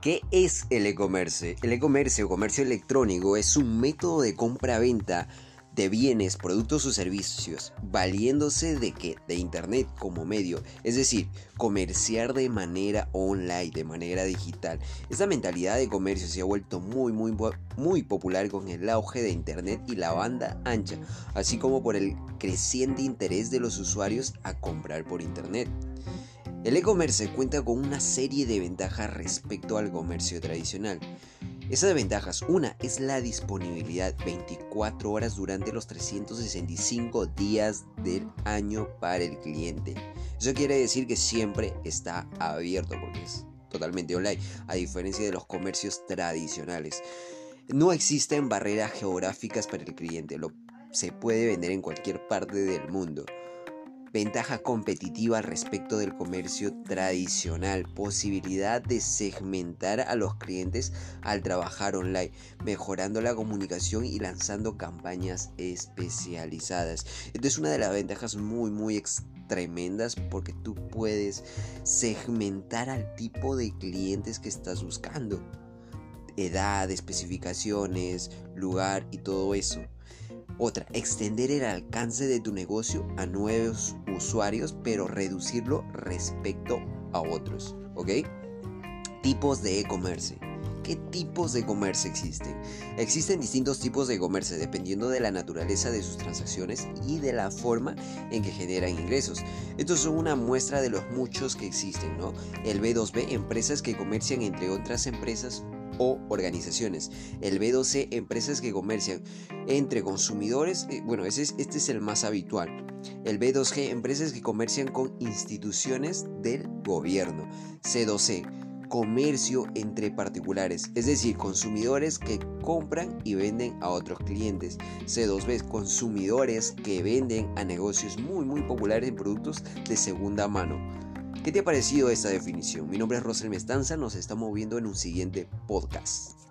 ¿Qué es el e-commerce? El e-commerce o comercio electrónico es un método de compra-venta de bienes, productos o servicios, valiéndose de que de internet como medio, es decir, comerciar de manera online, de manera digital. Esta mentalidad de comercio se ha vuelto muy muy muy popular con el auge de internet y la banda ancha, así como por el creciente interés de los usuarios a comprar por internet. El e-commerce cuenta con una serie de ventajas respecto al comercio tradicional. Esas ventajas, una es la disponibilidad 24 horas durante los 365 días del año para el cliente. Eso quiere decir que siempre está abierto porque es totalmente online, a diferencia de los comercios tradicionales. No existen barreras geográficas para el cliente, lo, se puede vender en cualquier parte del mundo. Ventaja competitiva respecto del comercio tradicional. Posibilidad de segmentar a los clientes al trabajar online, mejorando la comunicación y lanzando campañas especializadas. Esta es una de las ventajas muy muy tremendas porque tú puedes segmentar al tipo de clientes que estás buscando. Edad, especificaciones, lugar y todo eso. Otra, extender el alcance de tu negocio a nuevos usuarios, pero reducirlo respecto a otros. ¿Ok? Tipos de e-commerce. ¿Qué tipos de comercio existen? Existen distintos tipos de comercio dependiendo de la naturaleza de sus transacciones y de la forma en que generan ingresos. Estos son una muestra de los muchos que existen, ¿no? El B2B, empresas que comercian entre otras empresas o organizaciones. El B2C, empresas que comercian entre consumidores, eh, bueno, ese es, este es el más habitual. El B2G, empresas que comercian con instituciones del gobierno. C2C, comercio entre particulares, es decir, consumidores que compran y venden a otros clientes. C2B, consumidores que venden a negocios muy muy populares en productos de segunda mano. ¿Qué te ha parecido esta definición? Mi nombre es Rosel Mestanza, nos estamos viendo en un siguiente podcast.